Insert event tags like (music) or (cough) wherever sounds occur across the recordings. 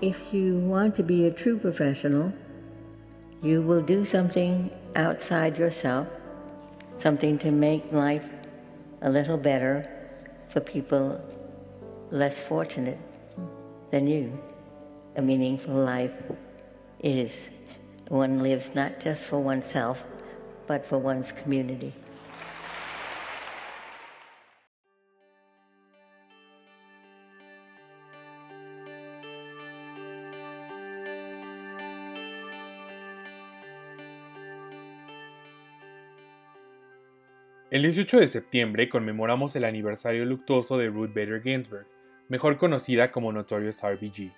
If you want to be a true professional, you will do something outside yourself, something to make life a little better for people less fortunate than you. A meaningful life is one lives not just for oneself, but for one's community. El 18 de septiembre conmemoramos el aniversario luctuoso de Ruth Bader Ginsburg, mejor conocida como Notorious RBG.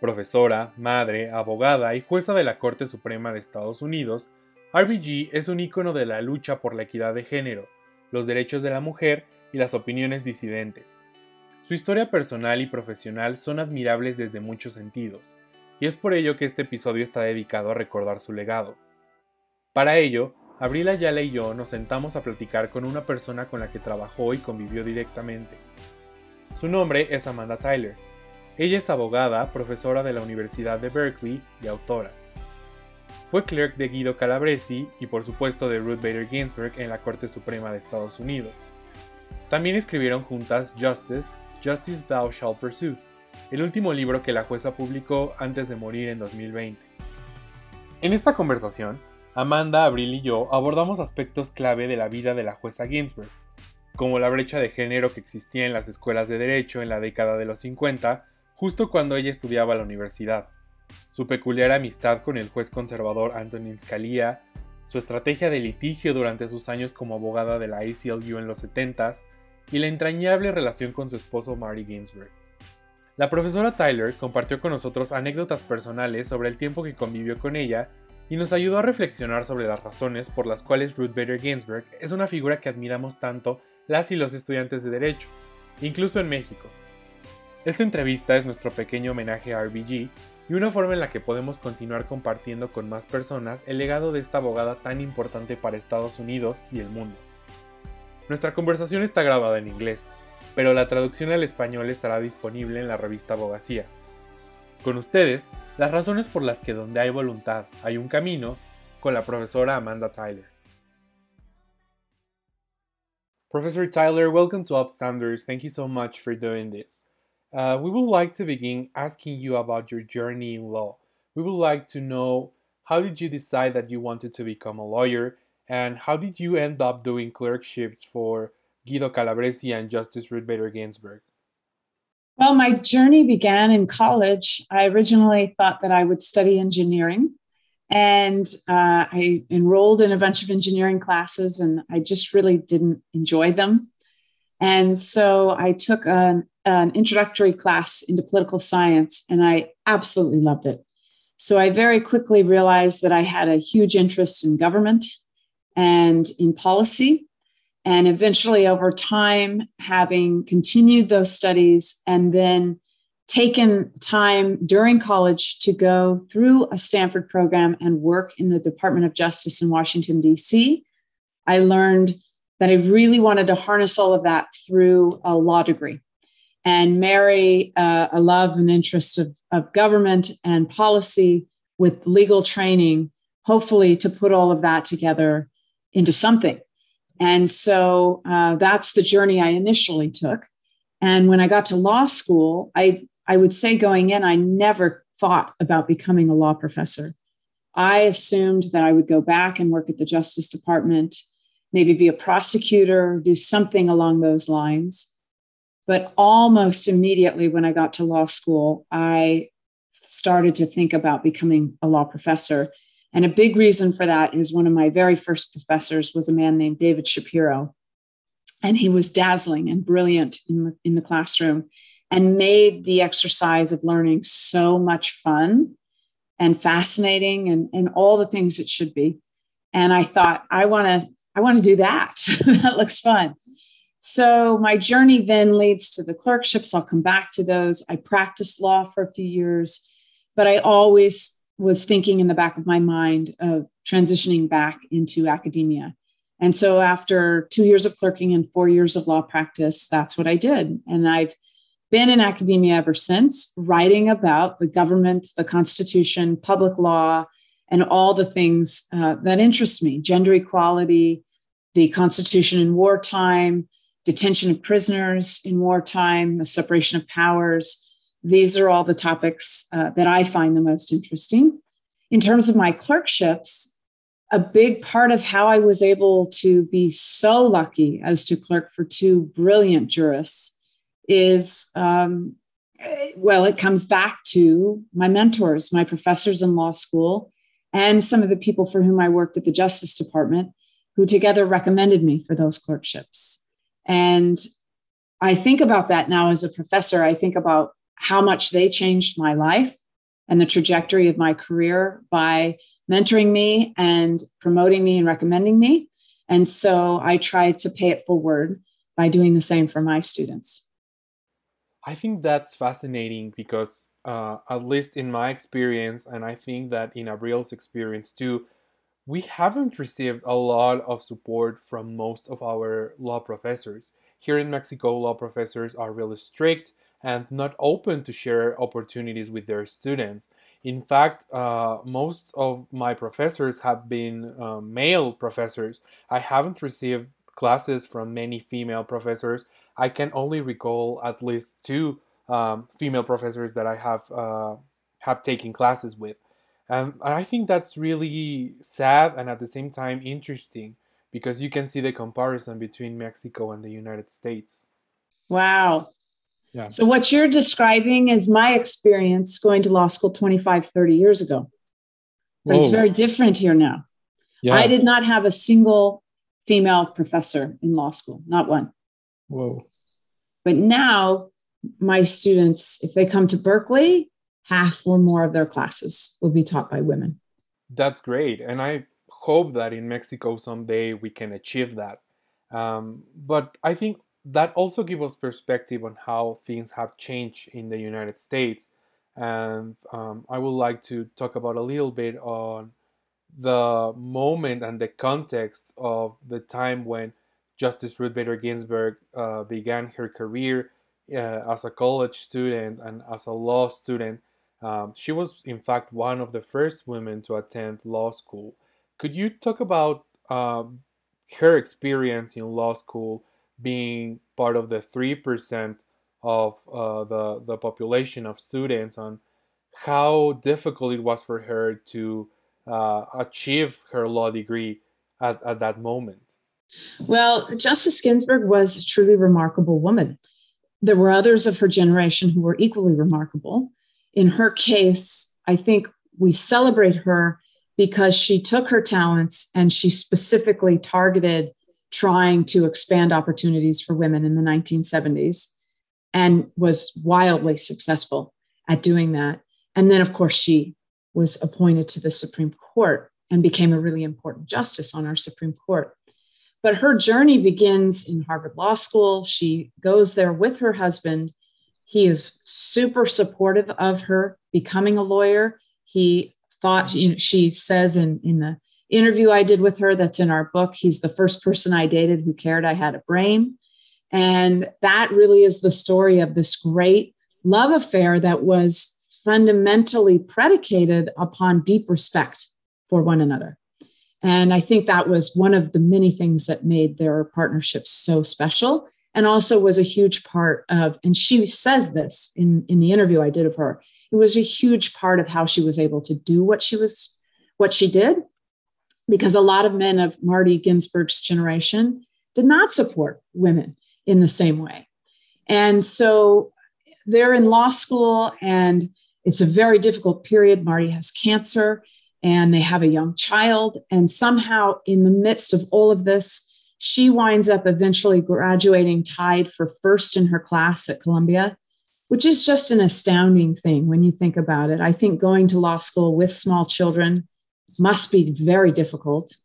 Profesora, madre, abogada y jueza de la Corte Suprema de Estados Unidos, RBG es un ícono de la lucha por la equidad de género, los derechos de la mujer y las opiniones disidentes. Su historia personal y profesional son admirables desde muchos sentidos, y es por ello que este episodio está dedicado a recordar su legado. Para ello, Abril Ayala y yo nos sentamos a platicar con una persona con la que trabajó y convivió directamente. Su nombre es Amanda Tyler. Ella es abogada, profesora de la Universidad de Berkeley y autora. Fue clerk de Guido Calabresi y por supuesto de Ruth Bader Ginsburg en la Corte Suprema de Estados Unidos. También escribieron juntas Justice, Justice Thou Shalt Pursue, el último libro que la jueza publicó antes de morir en 2020. En esta conversación, Amanda, Abril y yo abordamos aspectos clave de la vida de la jueza Ginsburg, como la brecha de género que existía en las escuelas de derecho en la década de los 50, justo cuando ella estudiaba la universidad, su peculiar amistad con el juez conservador Antonin Scalia, su estrategia de litigio durante sus años como abogada de la ACLU en los 70s y la entrañable relación con su esposo Marty Ginsburg. La profesora Tyler compartió con nosotros anécdotas personales sobre el tiempo que convivió con ella y nos ayudó a reflexionar sobre las razones por las cuales Ruth Bader Ginsburg es una figura que admiramos tanto las y los estudiantes de Derecho, incluso en México. Esta entrevista es nuestro pequeño homenaje a RBG y una forma en la que podemos continuar compartiendo con más personas el legado de esta abogada tan importante para Estados Unidos y el mundo. Nuestra conversación está grabada en inglés, pero la traducción al español estará disponible en la revista Abogacía, con ustedes, las razones por las que donde hay voluntad hay un camino, con la profesora Amanda Tyler. Professor Tyler, welcome to Upstanders. Thank you so much for doing this. Uh, we would like to begin asking you about your journey in law. We would like to know how did you decide that you wanted to become a lawyer, and how did you end up doing clerkships for Guido Calabresi and Justice Ruth Bader Ginsburg? Well, my journey began in college. I originally thought that I would study engineering, and uh, I enrolled in a bunch of engineering classes, and I just really didn't enjoy them. And so I took an, an introductory class into political science, and I absolutely loved it. So I very quickly realized that I had a huge interest in government and in policy and eventually over time having continued those studies and then taken time during college to go through a stanford program and work in the department of justice in washington d.c i learned that i really wanted to harness all of that through a law degree and marry uh, a love and interest of, of government and policy with legal training hopefully to put all of that together into something and so uh, that's the journey I initially took. And when I got to law school, I, I would say going in, I never thought about becoming a law professor. I assumed that I would go back and work at the Justice Department, maybe be a prosecutor, do something along those lines. But almost immediately when I got to law school, I started to think about becoming a law professor. And a big reason for that is one of my very first professors was a man named David Shapiro. And he was dazzling and brilliant in the, in the classroom and made the exercise of learning so much fun and fascinating and, and all the things it should be. And I thought, I want to I want to do that. (laughs) that looks fun. So my journey then leads to the clerkships. I'll come back to those. I practiced law for a few years, but I always was thinking in the back of my mind of transitioning back into academia. And so after two years of clerking and four years of law practice, that's what I did. And I've been in academia ever since, writing about the government, the Constitution, public law, and all the things uh, that interest me gender equality, the Constitution in wartime, detention of prisoners in wartime, the separation of powers. These are all the topics uh, that I find the most interesting. In terms of my clerkships, a big part of how I was able to be so lucky as to clerk for two brilliant jurists is um, well, it comes back to my mentors, my professors in law school, and some of the people for whom I worked at the Justice Department, who together recommended me for those clerkships. And I think about that now as a professor. I think about how much they changed my life and the trajectory of my career by mentoring me and promoting me and recommending me. And so I tried to pay it forward by doing the same for my students. I think that's fascinating because, uh, at least in my experience, and I think that in Abril's experience too, we haven't received a lot of support from most of our law professors. Here in Mexico, law professors are really strict and not open to share opportunities with their students. In fact, uh, most of my professors have been uh, male professors. I haven't received classes from many female professors. I can only recall at least two um, female professors that I have uh, have taken classes with. And I think that's really sad and at the same time interesting because you can see the comparison between Mexico and the United States. Wow. Yeah. So, what you're describing is my experience going to law school 25, 30 years ago. But Whoa. it's very different here now. Yeah. I did not have a single female professor in law school, not one. Whoa. But now, my students, if they come to Berkeley, half or more of their classes will be taught by women. That's great. And I hope that in Mexico someday we can achieve that. Um, but I think that also gives us perspective on how things have changed in the United States. And um, I would like to talk about a little bit on the moment and the context of the time when Justice Ruth Bader Ginsburg uh, began her career uh, as a college student and as a law student um, she was, in fact, one of the first women to attend law school. Could you talk about um, her experience in law school being part of the 3% of uh, the, the population of students and how difficult it was for her to uh, achieve her law degree at, at that moment? Well, Justice Ginsburg was a truly remarkable woman. There were others of her generation who were equally remarkable in her case, I think we celebrate her because she took her talents and she specifically targeted trying to expand opportunities for women in the 1970s and was wildly successful at doing that. And then, of course, she was appointed to the Supreme Court and became a really important justice on our Supreme Court. But her journey begins in Harvard Law School. She goes there with her husband he is super supportive of her becoming a lawyer. He thought, you know, she says in, in the interview I did with her that's in our book, he's the first person I dated who cared I had a brain. And that really is the story of this great love affair that was fundamentally predicated upon deep respect for one another. And I think that was one of the many things that made their partnership so special and also was a huge part of and she says this in in the interview i did of her it was a huge part of how she was able to do what she was what she did because a lot of men of marty ginsburg's generation did not support women in the same way. And so they're in law school and it's a very difficult period. Marty has cancer and they have a young child. And somehow in the midst of all of this she winds up eventually graduating tied for first in her class at Columbia, which is just an astounding thing when you think about it. I think going to law school with small children must be very difficult.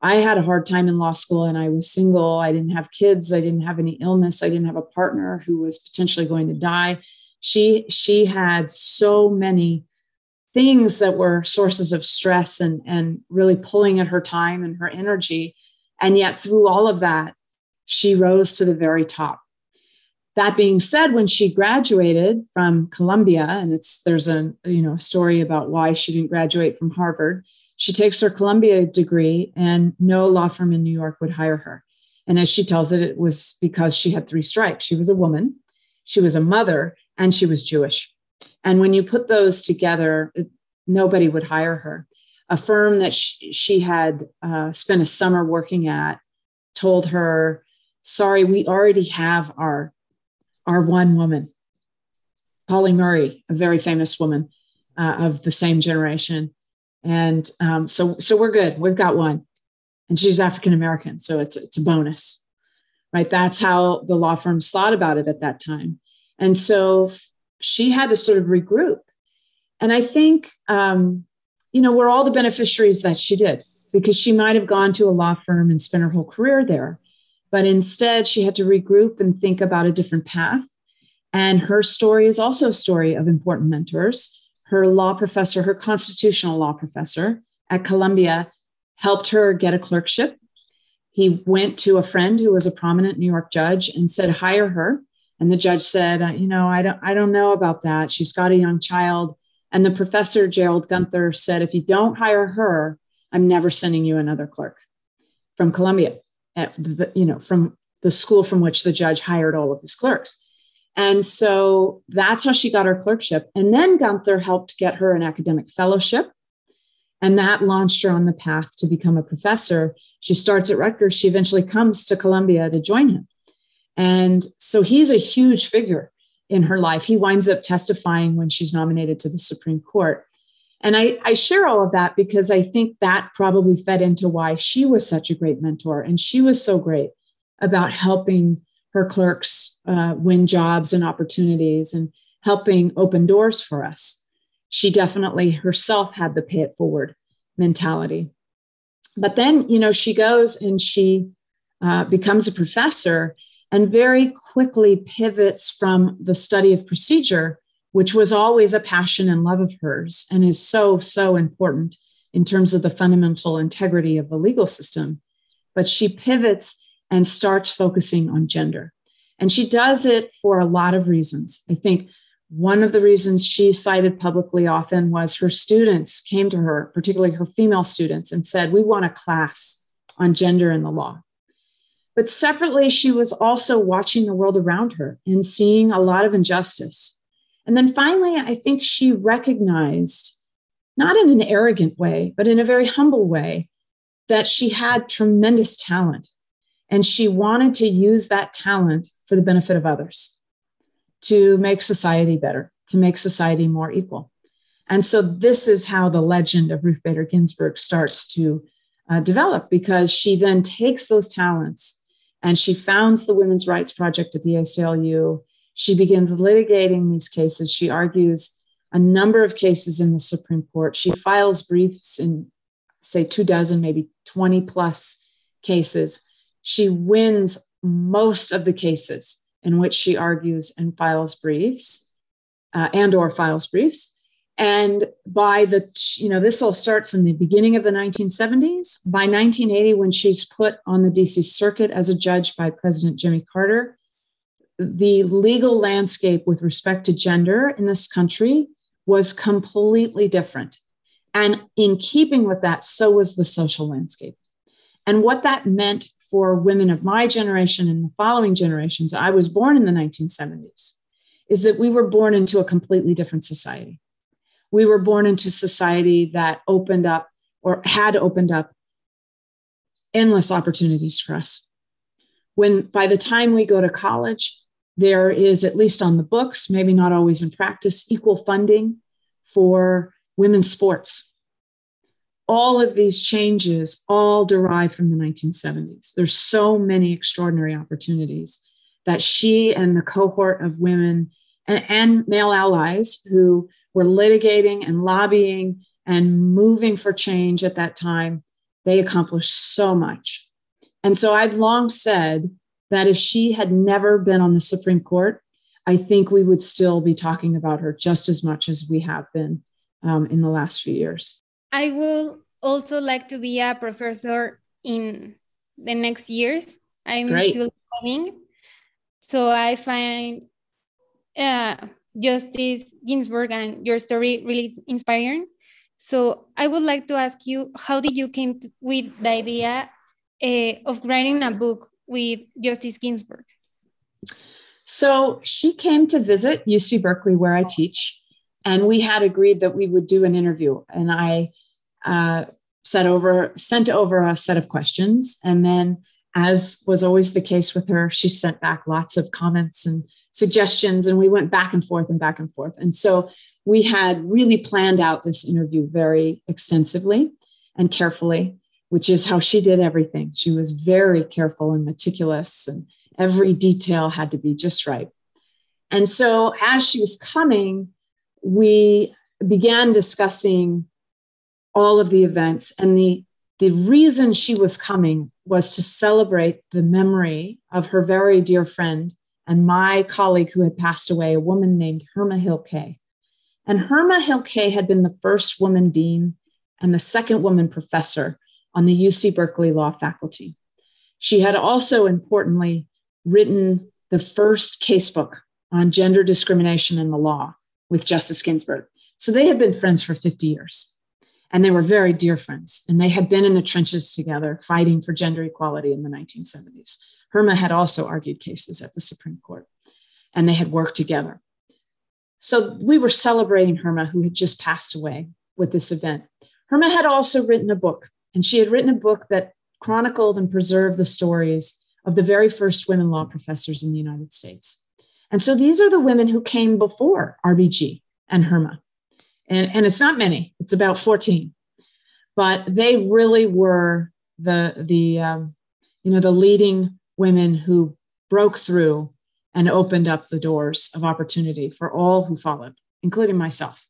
I had a hard time in law school and I was single. I didn't have kids. I didn't have any illness. I didn't have a partner who was potentially going to die. She she had so many things that were sources of stress and and really pulling at her time and her energy and yet, through all of that, she rose to the very top. that being said, when she graduated from Columbia, and it's there's a you know story about why she didn't graduate from Harvard, she takes her Columbia degree, and no law firm in New York would hire her. And as she tells it, it was because she had three strikes. She was a woman, she was a mother, and she was Jewish. And when you put those together, nobody would hire her. A firm that she, she had uh, spent a summer working at told her, Sorry, we already have our our one woman, Pauli Murray, a very famous woman uh, of the same generation. And um, so, so we're good. We've got one, and she's African American, so it's it's a bonus, right? That's how the law firms thought about it at that time. And so she had to sort of regroup. And I think, um, you know, we're all the beneficiaries that she did because she might have gone to a law firm and spent her whole career there. But instead, she had to regroup and think about a different path. And her story is also a story of important mentors. Her law professor, her constitutional law professor at Columbia, helped her get a clerkship. He went to a friend who was a prominent New York judge and said, hire her. And the judge said, uh, you know, I don't, I don't know about that. She's got a young child. And the professor, Gerald Gunther, said, if you don't hire her, I'm never sending you another clerk from Columbia at the, you know, from the school from which the judge hired all of his clerks. And so that's how she got her clerkship. And then Gunther helped get her an academic fellowship. And that launched her on the path to become a professor. She starts at Rutgers. She eventually comes to Columbia to join him. And so he's a huge figure in her life. He winds up testifying when she's nominated to the Supreme Court. And I, I, share all of that because I think that probably fed into why she was such a great mentor. And she was so great about helping her clerks uh, win jobs and opportunities and helping open doors for us. She definitely herself had the pay it forward mentality. But then, you know, she goes and she uh, becomes a professor and very quickly pivots from the study of procedure which was always a passion and love of hers and is so, so important in terms of the fundamental integrity of the legal system. But she pivots and starts focusing on gender. And she does it for a lot of reasons. I think one of the reasons she cited publicly often was her students came to her, particularly her female students, and said, We want a class on gender in the law. But separately, she was also watching the world around her and seeing a lot of injustice and then finally, I think she recognized, not in an arrogant way, but in a very humble way, that she had tremendous talent. And she wanted to use that talent for the benefit of others, to make society better, to make society more equal. And so this is how the legend of Ruth Bader Ginsburg starts to uh, develop because she then takes those talents and she founds the Women's Rights Project at the ACLU she begins litigating these cases. She argues a number of cases in the Supreme Court. She files briefs in, say, two dozen, maybe 20 plus cases. She wins most of the cases in which she argues and files briefs uh, and or files briefs and by the you know this all starts in the beginning of the 1970s by 1980 when she's put on the dc circuit as a judge by president jimmy carter the legal landscape with respect to gender in this country was completely different. And in keeping with that, so was the social landscape. And what that meant for women of my generation and the following generations, I was born in the 1970s, is that we were born into a completely different society. We were born into society that opened up or had opened up endless opportunities for us. When by the time we go to college, there is, at least on the books, maybe not always in practice, equal funding for women's sports. All of these changes all derive from the 1970s. There's so many extraordinary opportunities that she and the cohort of women and, and male allies who were litigating and lobbying and moving for change at that time, they accomplished so much. And so I've long said that if she had never been on the Supreme Court, I think we would still be talking about her just as much as we have been um, in the last few years. I will also like to be a professor in the next years. I'm Great. still studying. So I find uh, Justice Ginsburg and your story really inspiring. So I would like to ask you, how did you came to, with the idea uh, of writing a book with Justice Ginsburg? So she came to visit UC Berkeley, where I teach, and we had agreed that we would do an interview. And I uh, set over, sent over a set of questions, and then, as was always the case with her, she sent back lots of comments and suggestions, and we went back and forth and back and forth. And so we had really planned out this interview very extensively and carefully, which is how she did everything. She was very careful and meticulous, and every detail had to be just right. And so as she was coming, we began discussing all of the events and the the reason she was coming was to celebrate the memory of her very dear friend and my colleague who had passed away, a woman named Herma Hill Kay. And Herma Hill Kay had been the first woman dean and the second woman professor on the UC Berkeley Law faculty. She had also, importantly, written the first casebook on gender discrimination in the law with Justice Ginsburg. So they had been friends for 50 years and they were very dear friends. And they had been in the trenches together fighting for gender equality in the 1970s. Herma had also argued cases at the Supreme Court and they had worked together. So we were celebrating Herma, who had just passed away with this event. Herma had also written a book, and she had written a book that chronicled and preserved the stories of the very first women law professors in the United States. And so these are the women who came before RBG and Herma. And, and it's not many, it's about 14. But they really were the, the, um, you know, the leading women who broke through and opened up the doors of opportunity for all who followed, including myself.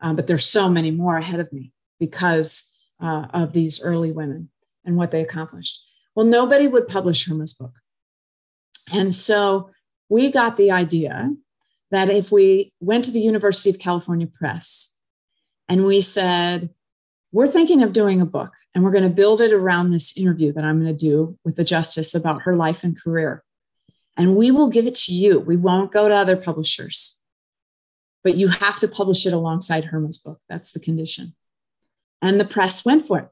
Um, but there's so many more ahead of me because uh, of these early women and what they accomplished. Well, nobody would publish Herma's book. And so we got the idea that if we went to the University of California Press and we said, we're thinking of doing a book and we're going to build it around this interview that I'm going to do with the justice about her life and career and we will give it to you. We won't go to other publishers, but you have to publish it alongside Herma's book. That's the condition. And the press went for it.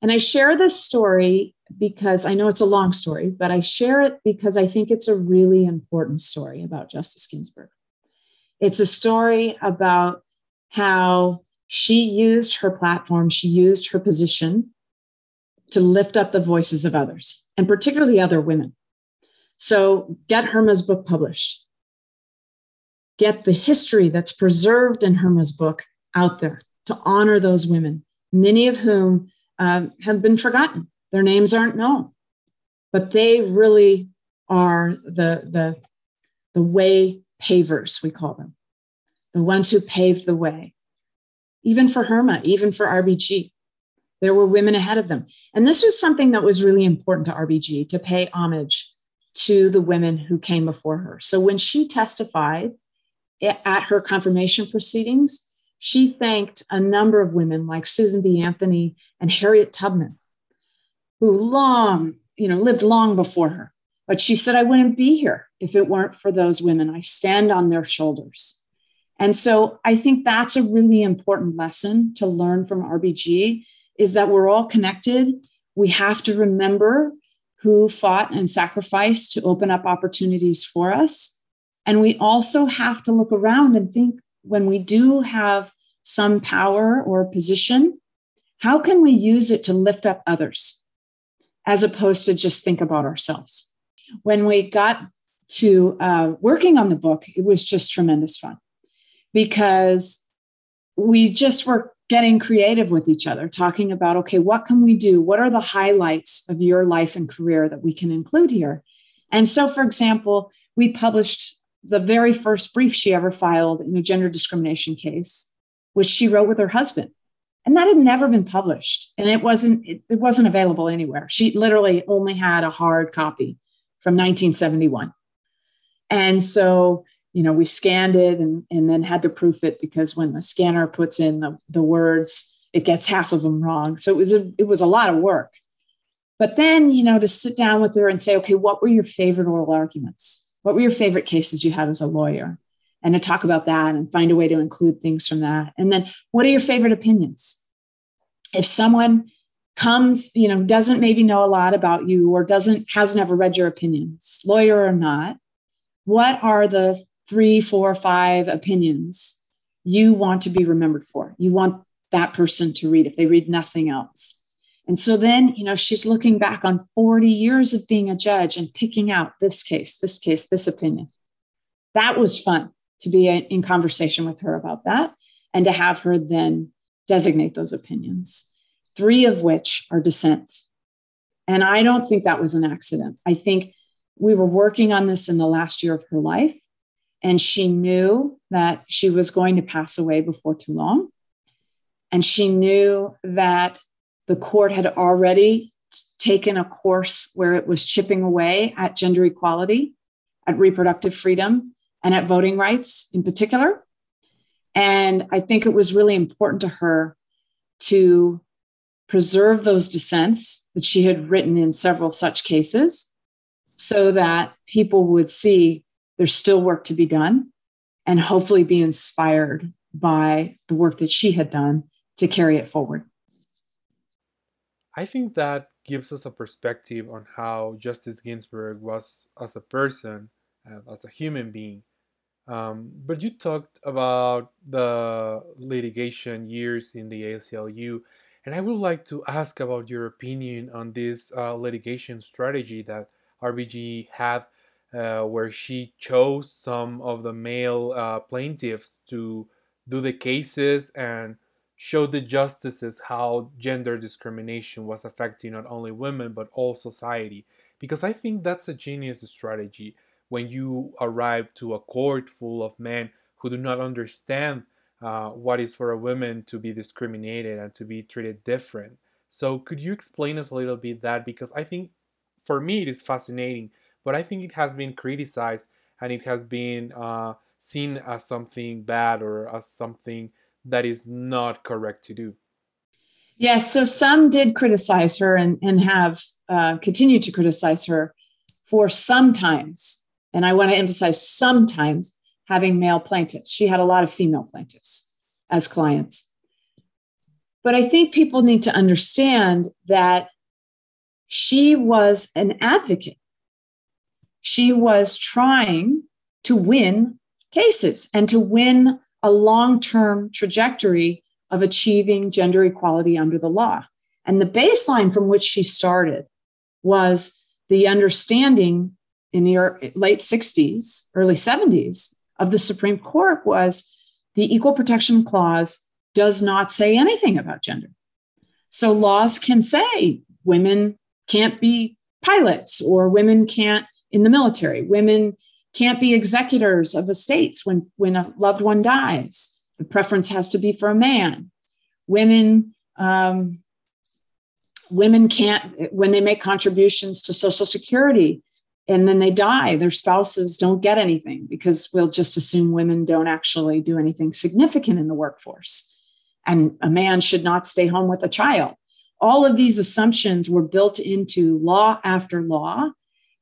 And I share this story because I know it's a long story, but I share it because I think it's a really important story about Justice Ginsburg. It's a story about how she used her platform, she used her position to lift up the voices of others, and particularly other women. So get Herma's book published. Get the history that's preserved in Herma's book out there to honor those women, many of whom um, have been forgotten. Their names aren't known, but they really are the, the, the way pavers, we call them, the ones who paved the way. Even for Herma, even for RBG, there were women ahead of them. And this was something that was really important to RBG to pay homage to the women who came before her. So when she testified at her confirmation proceedings, she thanked a number of women like Susan B. Anthony and Harriet Tubman, who long, you know, lived long before her. But she said, I wouldn't be here if it weren't for those women. I stand on their shoulders. And so I think that's a really important lesson to learn from RBG is that we're all connected. We have to remember who fought and sacrificed to open up opportunities for us. And we also have to look around and think when we do have some power or position, how can we use it to lift up others as opposed to just think about ourselves? When we got to uh, working on the book, it was just tremendous fun because we just were getting creative with each other, talking about, okay, what can we do? What are the highlights of your life and career that we can include here? And so, for example, we published the very first brief she ever filed in a gender discrimination case, which she wrote with her husband. And that had never been published. And it wasn't, it, it wasn't available anywhere. She literally only had a hard copy from 1971. And so you know, we scanned it and, and then had to proof it because when the scanner puts in the, the words, it gets half of them wrong. So it was a, it was a lot of work. But then, you know, to sit down with her and say, okay, what were your favorite oral arguments? What were your favorite cases you had as a lawyer? And to talk about that and find a way to include things from that. And then, what are your favorite opinions? If someone comes, you know, doesn't maybe know a lot about you or doesn't, hasn't ever read your opinions, lawyer or not, what are the three, four, five opinions you want to be remembered for? You want that person to read if they read nothing else. And so then, you know, she's looking back on 40 years of being a judge and picking out this case, this case, this opinion. That was fun to be in conversation with her about that and to have her then designate those opinions, three of which are dissents. And I don't think that was an accident. I think we were working on this in the last year of her life, and she knew that she was going to pass away before too long. And she knew that the court had already taken a course where it was chipping away at gender equality, at reproductive freedom, and at voting rights in particular. And I think it was really important to her to preserve those dissents that she had written in several such cases so that people would see there's still work to be done and hopefully be inspired by the work that she had done to carry it forward. I think that gives us a perspective on how Justice Ginsburg was as a person, as a human being. Um, but you talked about the litigation years in the ACLU, and I would like to ask about your opinion on this uh, litigation strategy that RBG had, uh, where she chose some of the male uh, plaintiffs to do the cases and showed the justices how gender discrimination was affecting not only women but all society. Because I think that's a genius strategy when you arrive to a court full of men who do not understand uh, what is for a woman to be discriminated and to be treated different. So, could you explain us a little bit that? Because I think for me it is fascinating, but I think it has been criticized and it has been uh, seen as something bad or as something that is not correct to do. Yes, so some did criticize her and, and have uh, continued to criticize her for sometimes, and I want to emphasize sometimes, having male plaintiffs. She had a lot of female plaintiffs as clients. But I think people need to understand that she was an advocate. She was trying to win cases and to win a long term trajectory of achieving gender equality under the law. And the baseline from which she started was the understanding in the late 60s, early 70s of the Supreme Court was the Equal Protection Clause does not say anything about gender. So laws can say women can't be pilots or women can't in the military, women can't be executors of estates when, when a loved one dies. The preference has to be for a man. Women, um, women can't, when they make contributions to Social Security and then they die, their spouses don't get anything because we'll just assume women don't actually do anything significant in the workforce. And a man should not stay home with a child. All of these assumptions were built into law after law,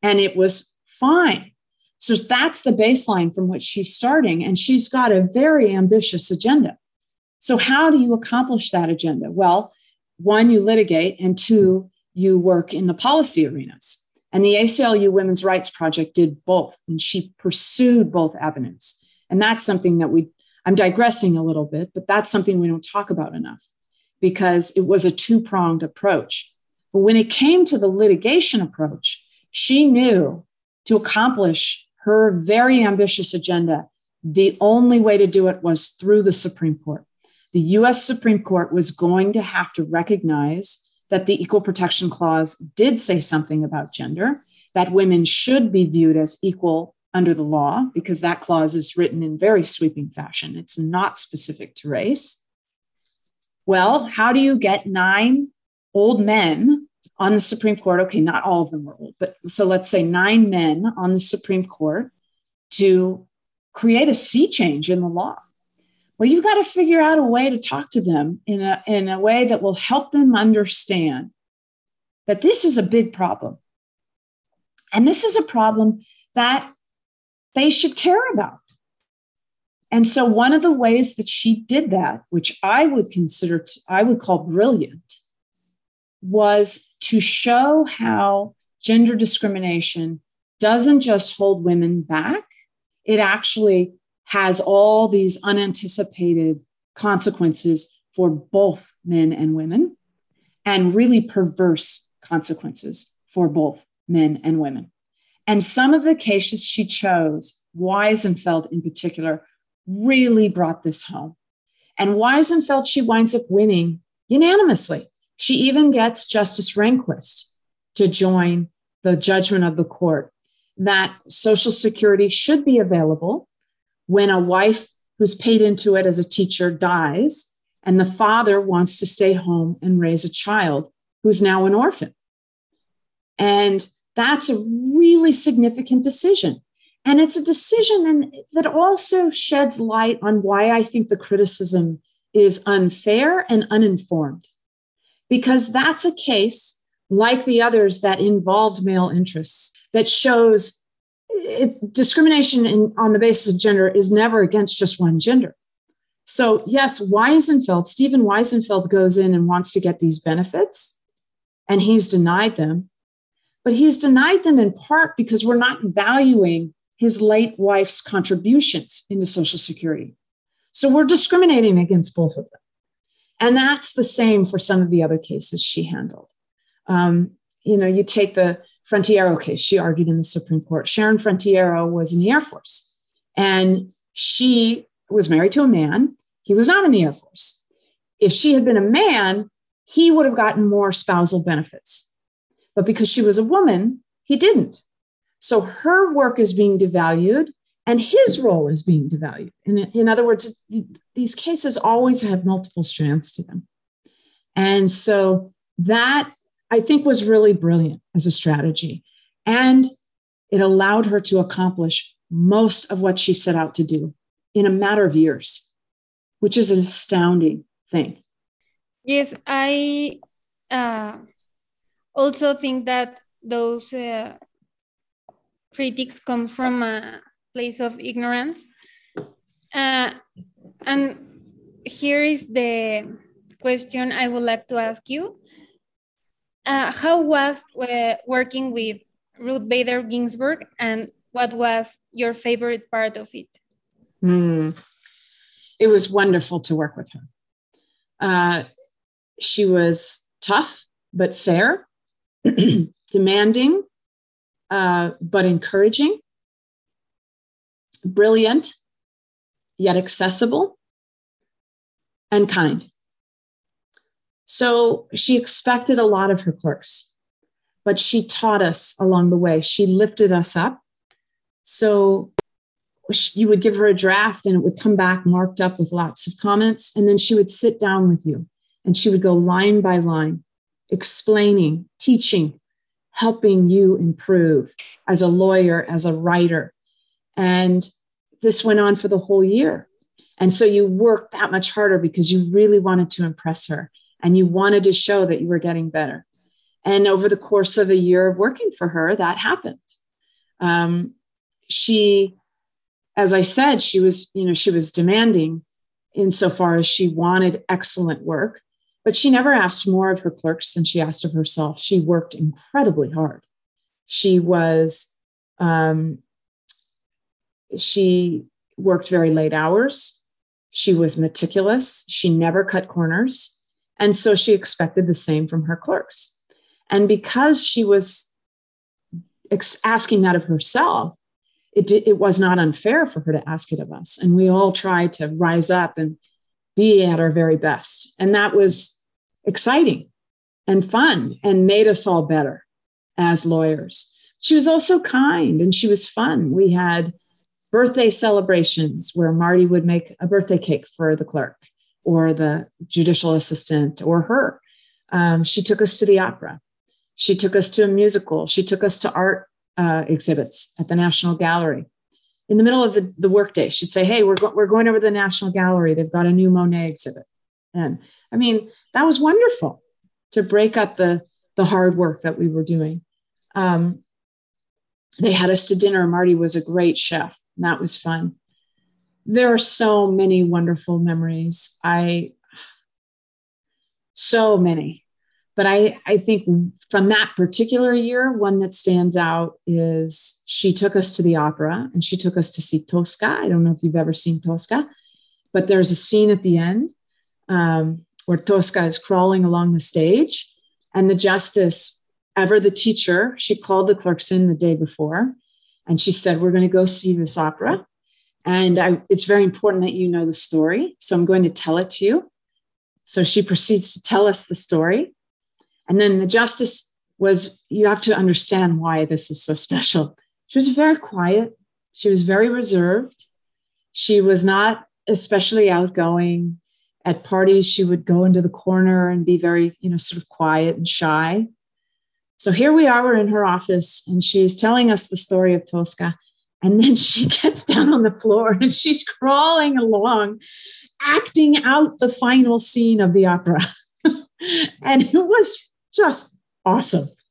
and it was fine so that's the baseline from which she's starting. And she's got a very ambitious agenda. So, how do you accomplish that agenda? Well, one, you litigate, and two, you work in the policy arenas. And the ACLU Women's Rights Project did both, and she pursued both avenues. And that's something that we, I'm digressing a little bit, but that's something we don't talk about enough because it was a two pronged approach. But when it came to the litigation approach, she knew to accomplish her very ambitious agenda, the only way to do it was through the Supreme Court. The US Supreme Court was going to have to recognize that the Equal Protection Clause did say something about gender, that women should be viewed as equal under the law, because that clause is written in very sweeping fashion. It's not specific to race. Well, how do you get nine old men on the Supreme Court. Okay, not all of them were old, but so let's say nine men on the Supreme Court to create a sea change in the law. Well, you've got to figure out a way to talk to them in a, in a way that will help them understand that this is a big problem. And this is a problem that they should care about. And so, one of the ways that she did that, which I would consider, I would call brilliant, was to show how gender discrimination doesn't just hold women back, it actually has all these unanticipated consequences for both men and women, and really perverse consequences for both men and women. And some of the cases she chose, Wiesenfeld in particular, really brought this home. And Wiesenfeld, she winds up winning unanimously. She even gets Justice Rehnquist to join the judgment of the court that Social Security should be available when a wife who's paid into it as a teacher dies and the father wants to stay home and raise a child who's now an orphan. And that's a really significant decision. And it's a decision and that also sheds light on why I think the criticism is unfair and uninformed. Because that's a case like the others that involved male interests that shows it, discrimination in, on the basis of gender is never against just one gender. So, yes, Wiesenfeld, Stephen Wiesenfeld goes in and wants to get these benefits, and he's denied them. But he's denied them in part because we're not valuing his late wife's contributions into Social Security. So we're discriminating against both of them. And that's the same for some of the other cases she handled. Um, you know, you take the Frontiero case, she argued in the Supreme Court. Sharon Frontiero was in the Air Force and she was married to a man. He was not in the Air Force. If she had been a man, he would have gotten more spousal benefits. But because she was a woman, he didn't. So her work is being devalued and his role is being devalued. In, in other words, these cases always have multiple strands to them. And so that I think was really brilliant as a strategy. And it allowed her to accomplish most of what she set out to do in a matter of years, which is an astounding thing. Yes, I uh, also think that those uh, critics come from a place of ignorance. Uh, and here is the question I would like to ask you uh, how was uh, working with Ruth Bader Ginsburg and what was your favorite part of it? Mm. It was wonderful to work with her. Uh, she was tough but fair, (clears throat) demanding uh, but encouraging, brilliant yet accessible, and kind. So she expected a lot of her clerks, but she taught us along the way. She lifted us up. So you would give her a draft and it would come back marked up with lots of comments. And then she would sit down with you and she would go line by line, explaining, teaching, helping you improve as a lawyer, as a writer. And this went on for the whole year. And so you worked that much harder because you really wanted to impress her and you wanted to show that you were getting better. And over the course of a year of working for her, that happened. Um, she, as I said, she was, you know, she was demanding insofar as she wanted excellent work, but she never asked more of her clerks than she asked of herself. She worked incredibly hard. She was, um, she worked very late hours. She was meticulous. She never cut corners. And so she expected the same from her clerks. And because she was ex- asking that of herself, it, it was not unfair for her to ask it of us. And we all tried to rise up and be at our very best. And that was exciting and fun and made us all better as lawyers. She was also kind and she was fun. We had birthday celebrations where Marty would make a birthday cake for the clerk or the judicial assistant or her. Um, she took us to the opera. She took us to a musical. She took us to art uh, exhibits at the National Gallery. In the middle of the, the workday, she'd say, Hey, we're, go- we're going over to the National Gallery. They've got a new Monet exhibit. And I mean, that was wonderful to break up the, the hard work that we were doing. Um, they had us to dinner. Marty was a great chef, and that was fun. There are so many wonderful memories. I, so many. But I, I think from that particular year, one that stands out is she took us to the opera and she took us to see Tosca. I don't know if you've ever seen Tosca, but there's a scene at the end um, where Tosca is crawling along the stage and the justice ever the teacher, she called the clerks in the day before and she said, We're going to go see this opera. And I, it's very important that you know the story. So I'm going to tell it to you. So she proceeds to tell us the story. And then the justice was, you have to understand why this is so special. She was very quiet. She was very reserved. She was not especially outgoing. At parties, she would go into the corner and be very, you know, sort of quiet and shy. So here we are, we're in her office, and she's telling us the story of Tosca. And then (laughs) she gets down on the floor and she's crawling along, acting out the final scene of the opera. (laughs) and it was just awesome. (laughs)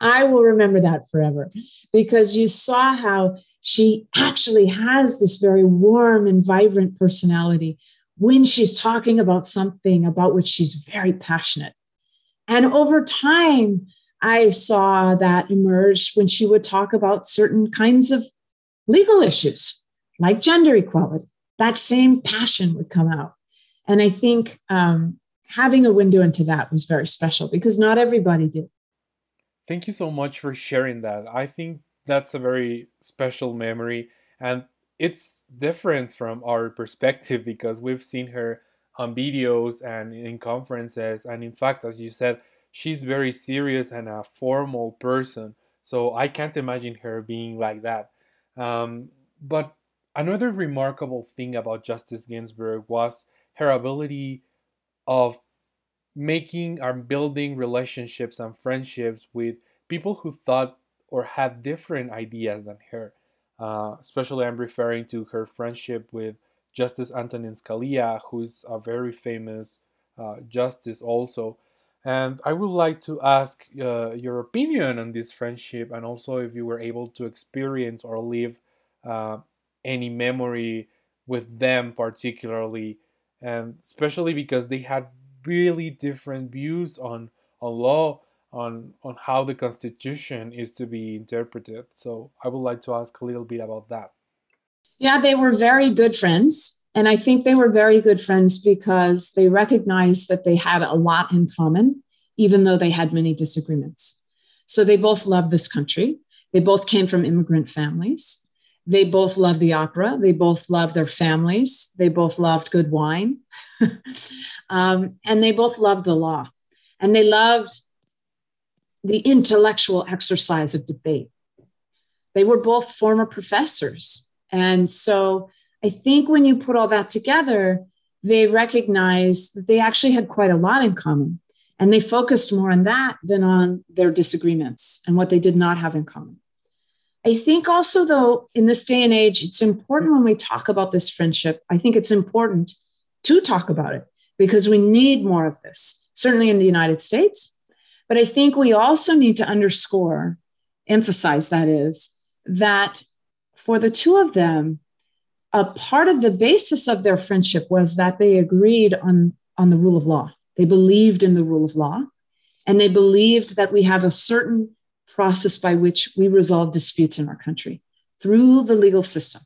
I will remember that forever because you saw how she actually has this very warm and vibrant personality when she's talking about something about which she's very passionate. And over time, I saw that emerge when she would talk about certain kinds of legal issues like gender equality. That same passion would come out. And I think um, having a window into that was very special because not everybody did. Thank you so much for sharing that. I think that's a very special memory and it's different from our perspective because we've seen her on videos and in conferences. And in fact, as you said, she's very serious and a formal person. So I can't imagine her being like that. Um, but another remarkable thing about Justice Ginsburg was her ability of making and building relationships and friendships with people who thought or had different ideas than her. Uh, especially, I'm referring to her friendship with Justice Antonin Scalia, who is a very famous uh, justice also. And I would like to ask uh, your opinion on this friendship, and also if you were able to experience or live uh, any memory with them, particularly, and especially because they had really different views on on law, on on how the Constitution is to be interpreted. So I would like to ask a little bit about that. Yeah, they were very good friends. And I think they were very good friends because they recognized that they had a lot in common, even though they had many disagreements. So they both loved this country. They both came from immigrant families. They both loved the opera. They both loved their families. They both loved good wine. (laughs) um, and they both loved the law. And they loved the intellectual exercise of debate. They were both former professors. And so I think when you put all that together, they recognized that they actually had quite a lot in common. And they focused more on that than on their disagreements and what they did not have in common. I think also, though, in this day and age, it's important when we talk about this friendship, I think it's important to talk about it because we need more of this, certainly in the United States. But I think we also need to underscore, emphasize that is, that for the two of them, a part of the basis of their friendship was that they agreed on, on the rule of law. They believed in the rule of law, and they believed that we have a certain process by which we resolve disputes in our country through the legal system.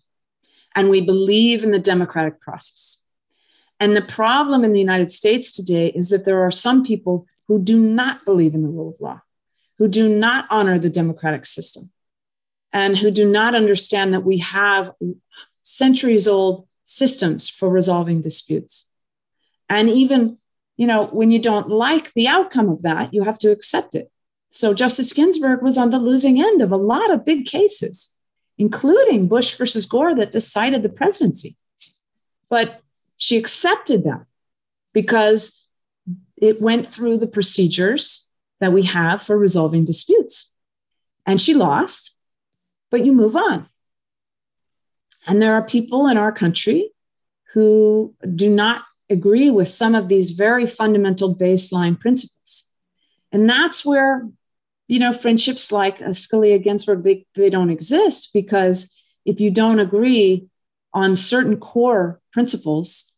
And we believe in the democratic process. And the problem in the United States today is that there are some people who do not believe in the rule of law, who do not honor the democratic system, and who do not understand that we have centuries old systems for resolving disputes. And even, you know, when you don't like the outcome of that, you have to accept it. So Justice Ginsburg was on the losing end of a lot of big cases, including Bush versus Gore that decided the presidency. But she accepted that because it went through the procedures that we have for resolving disputes. And she lost, but you move on. And there are people in our country who do not agree with some of these very fundamental baseline principles. And that's where, you know, friendships like Scalia Ginsburg, they, they don't exist because if you don't agree on certain core principles,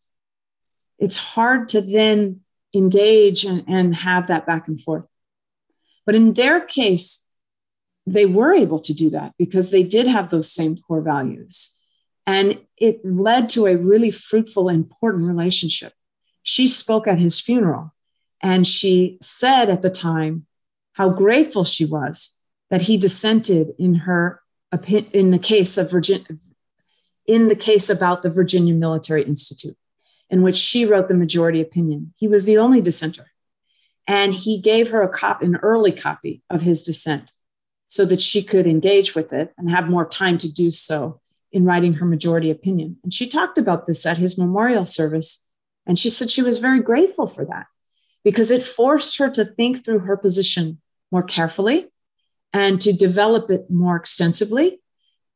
it's hard to then engage and, and have that back and forth. But in their case, they were able to do that because they did have those same core values. And it led to a really fruitful, important relationship. She spoke at his funeral and she said at the time how grateful she was that he dissented in her opinion in the case of Virginia in the case about the Virginia Military Institute in which she wrote the majority opinion. He was the only dissenter. And he gave her a copy, an early copy of his dissent so that she could engage with it and have more time to do so in writing her majority opinion. And she talked about this at his memorial service. And she said she was very grateful for that because it forced her to think through her position more carefully and to develop it more extensively.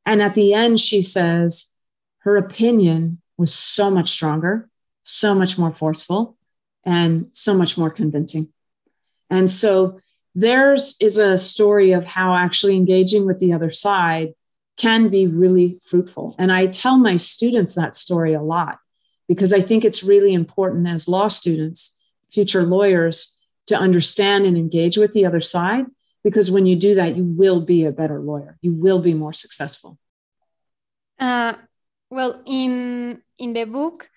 And at the end, she says her opinion was so much stronger so much more forceful and so much more convincing. And so theirs is a story of how actually engaging with the other side can be really fruitful. And I tell my students that story a lot because I think it's really important as law students, future lawyers, to understand and engage with the other side. Because when you do that, you will be a better lawyer. You will be more successful. Uh, well, in in the book,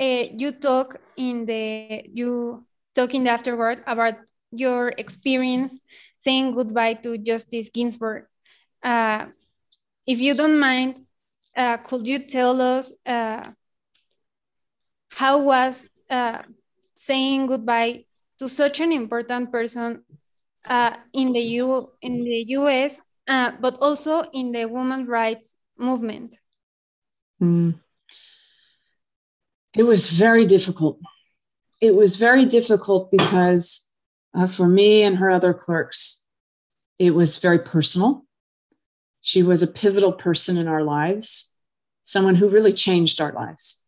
uh, you talk in the you talk in the afterword about your experience saying goodbye to Justice Ginsburg. Uh, if you don't mind, uh, could you tell us uh, how was uh, saying goodbye to such an important person uh, in the U in the U.S., but also in the women's rights movement? Mm. It was very difficult. It was very difficult because uh, for me and her other clerks, it was very personal. She was a pivotal person in our lives, someone who really changed our lives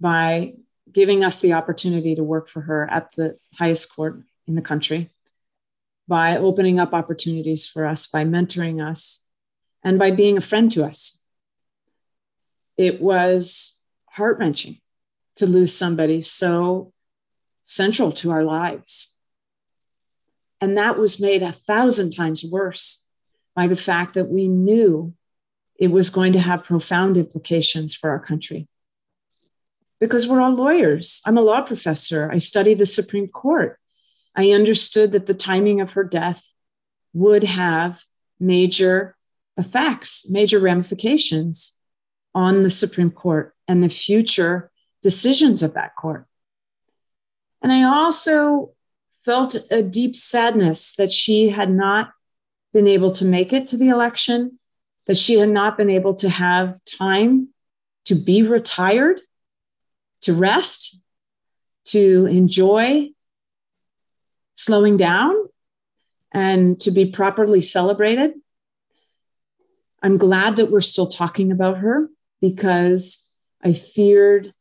by giving us the opportunity to work for her at the highest court in the country, by opening up opportunities for us, by mentoring us, and by being a friend to us. It was heart wrenching to lose somebody so central to our lives. And that was made a thousand times worse by the fact that we knew it was going to have profound implications for our country. Because we're all lawyers. I'm a law professor. I studied the Supreme Court. I understood that the timing of her death would have major effects, major ramifications on the Supreme Court and the future decisions of that court. And I also felt a deep sadness that she had not been able to make it to the election, that she had not been able to have time to be retired, to rest, to enjoy slowing down, and to be properly celebrated. I'm glad that we're still talking about her because I feared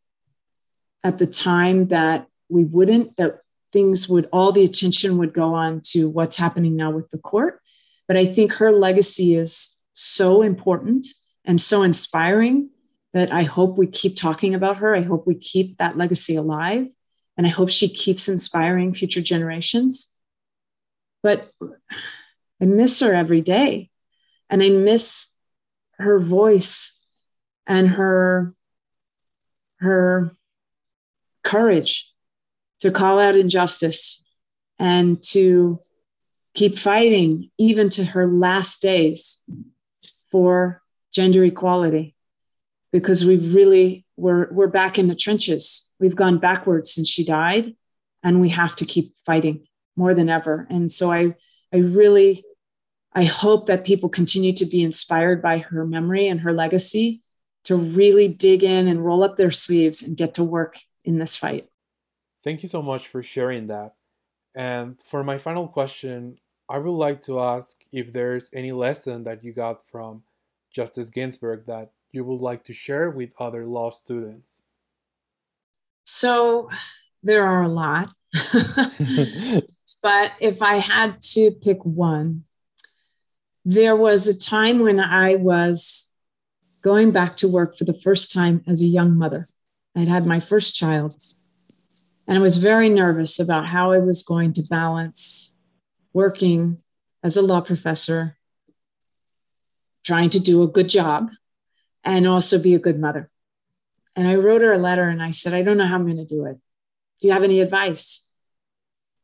at the time that we wouldn't, that things would, all the attention would go on to what's happening now with the court. But I think her legacy is so important and so inspiring that I hope we keep talking about her. I hope we keep that legacy alive. And I hope she keeps inspiring future generations. But I miss her every day. And I miss her voice and her, her courage to call out injustice and to keep fighting even to her last days for gender equality. Because we really we're we're back in the trenches. We've gone backwards since she died and we have to keep fighting more than ever. And so i i really i hope that people continue to be inspired by her memory and her legacy to really dig in and roll up their sleeves and get to work in this fight. Thank you so much for sharing that. And for my final question, I would like to ask if there's any lesson that you got from Justice Ginsburg that you would like to share with other law students. So there are a lot. (laughs) but if I had to pick one, there was a time when I was going back to work for the first time as a young mother. I'd had my first child, and I was very nervous about how I was going to balance working as a law professor, trying to do a good job, and also be a good mother. And I wrote her a letter and I said, I don't know how I'm going to do it. Do you have any advice?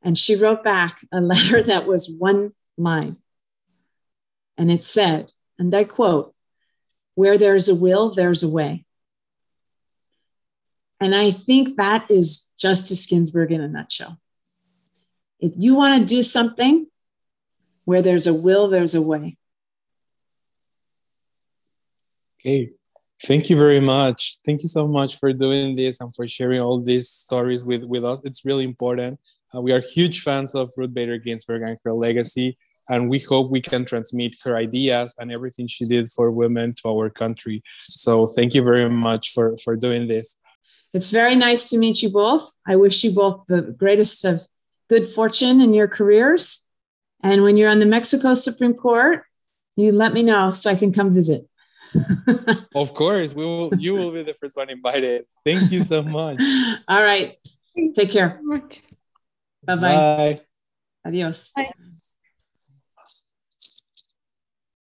And she wrote back a letter (laughs) that was one line. And it said, and I quote, where there's a will, there's a way. And I think that is Justice Ginsburg in a nutshell. If you want to do something, where there's a will, there's a way. Okay. Thank you very much. Thank you so much for doing this and for sharing all these stories with, with us. It's really important. Uh, we are huge fans of Ruth Bader Ginsburg and her legacy, and we hope we can transmit her ideas and everything she did for women to our country. So thank you very much for, for doing this. It's very nice to meet you both. I wish you both the greatest of good fortune in your careers. And when you're on the Mexico Supreme Court, you let me know so I can come visit. (laughs) of course, we will. You will be the first one invited. Thank you so much. All right. Take care. Bye-bye. Bye. Adios. Bye.